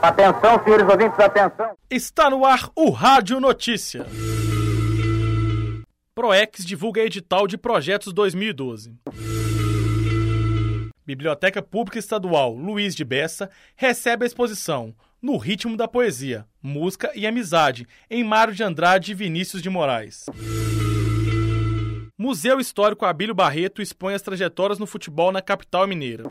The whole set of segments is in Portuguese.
Atenção, senhores ouvintes, atenção. Está no ar o Rádio Notícia. Proex divulga edital de projetos 2012. Biblioteca Pública Estadual Luiz de Bessa recebe a exposição No Ritmo da Poesia, Música e Amizade, em Mário de Andrade e Vinícius de Moraes. Museu Histórico Abílio Barreto expõe as trajetórias no futebol na capital mineira.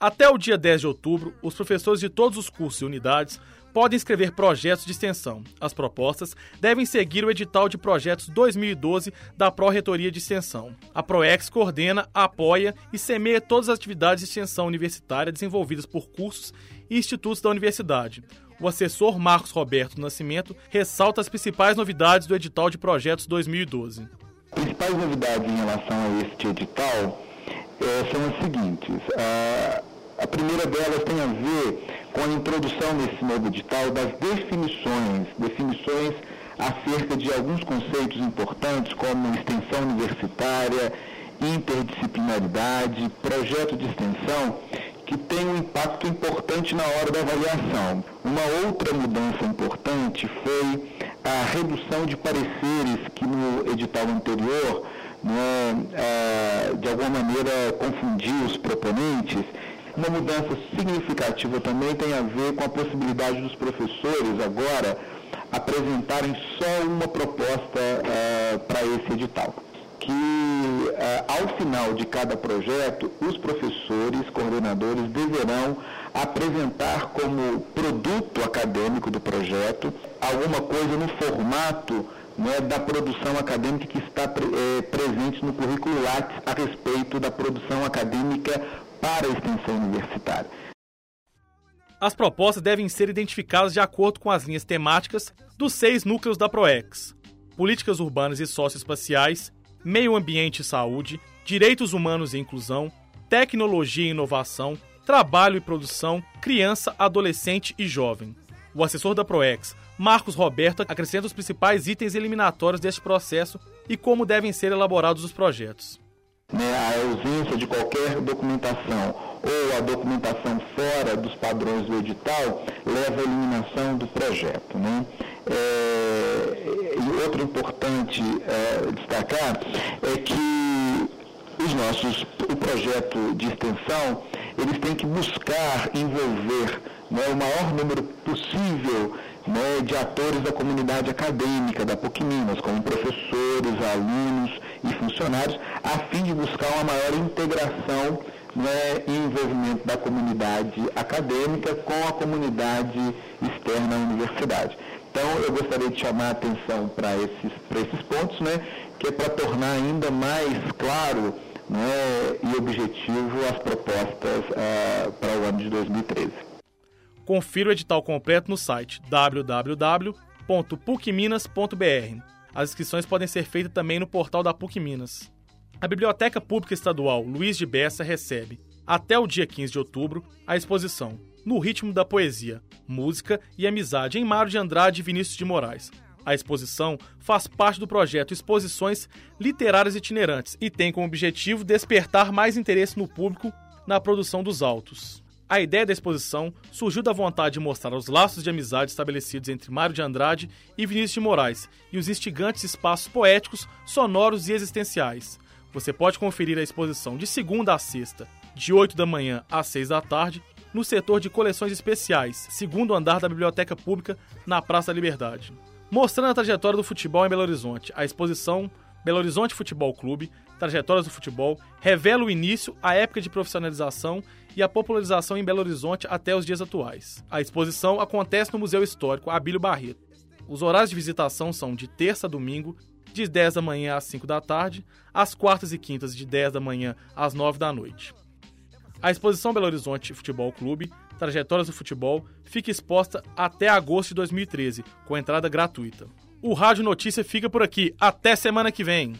Até o dia 10 de outubro, os professores de todos os cursos e unidades podem escrever projetos de extensão. As propostas devem seguir o edital de projetos 2012 da Pró-Reitoria de Extensão. A PROEX coordena, apoia e semeia todas as atividades de extensão universitária desenvolvidas por cursos e institutos da universidade. O assessor Marcos Roberto Nascimento ressalta as principais novidades do edital de projetos 2012. As principais novidades em relação a este edital é, são as seguintes. A, a primeira delas tem a ver com a introdução nesse novo edital das definições, definições acerca de alguns conceitos importantes como extensão universitária, interdisciplinaridade, projeto de extensão, que tem um impacto importante na hora da avaliação. Uma outra mudança importante foi a redução de pareceres que no edital anterior né, é, de alguma maneira confundir os proponentes. Uma mudança significativa também tem a ver com a possibilidade dos professores agora apresentarem só uma proposta é, para esse edital. Que ao final de cada projeto, os professores, coordenadores deverão apresentar como produto acadêmico do projeto alguma coisa no formato né, da produção acadêmica que está é, presente no currículo Lattes a respeito da produção acadêmica para a extensão universitária. As propostas devem ser identificadas de acordo com as linhas temáticas dos seis núcleos da PROEX: políticas urbanas e socioespaciais, meio ambiente e saúde, direitos humanos e inclusão, tecnologia e inovação, trabalho e produção, criança, adolescente e jovem. O assessor da PROEX, Marcos Roberto, acrescenta os principais itens eliminatórios deste processo e como devem ser elaborados os projetos. Né, a ausência de qualquer documentação ou a documentação fora dos padrões do edital leva à eliminação do projeto. Né? É, outro importante é, destacar é que os nossos, o projeto de extensão, eles têm que buscar envolver né, o maior número possível né, de atores da comunidade acadêmica da PUC Minas, como professores, alunos e funcionários, a fim de buscar uma maior integração né, e envolvimento da comunidade acadêmica com a comunidade externa à universidade. Então, eu gostaria de chamar a atenção para esses, esses pontos, né, que é para tornar ainda mais claro né, e objetivo as propostas uh, para o ano de 2013. Confira o edital completo no site www.pucminas.br. As inscrições podem ser feitas também no portal da PUC Minas. A Biblioteca Pública Estadual Luiz de Bessa recebe, até o dia 15 de outubro, a exposição No Ritmo da Poesia, Música e Amizade em Mário de Andrade e Vinícius de Moraes. A exposição faz parte do projeto Exposições Literárias Itinerantes e tem como objetivo despertar mais interesse no público na produção dos autos. A ideia da exposição surgiu da vontade de mostrar os laços de amizade estabelecidos entre Mário de Andrade e Vinícius de Moraes e os instigantes espaços poéticos, sonoros e existenciais. Você pode conferir a exposição de segunda a sexta, de 8 da manhã às 6 da tarde, no setor de coleções especiais, segundo andar da Biblioteca Pública, na Praça da Liberdade. Mostrando a trajetória do futebol em Belo Horizonte, a exposição Belo Horizonte Futebol Clube, Trajetórias do Futebol, revela o início, a época de profissionalização e a popularização em Belo Horizonte até os dias atuais. A exposição acontece no Museu Histórico Abílio Barreto. Os horários de visitação são de terça a domingo, de 10 da manhã às 5 da tarde, às quartas e quintas de 10 da manhã às 9 da noite. A exposição Belo Horizonte Futebol Clube, Trajetórias do Futebol, fica exposta até agosto de 2013, com entrada gratuita. O Rádio Notícia fica por aqui. Até semana que vem.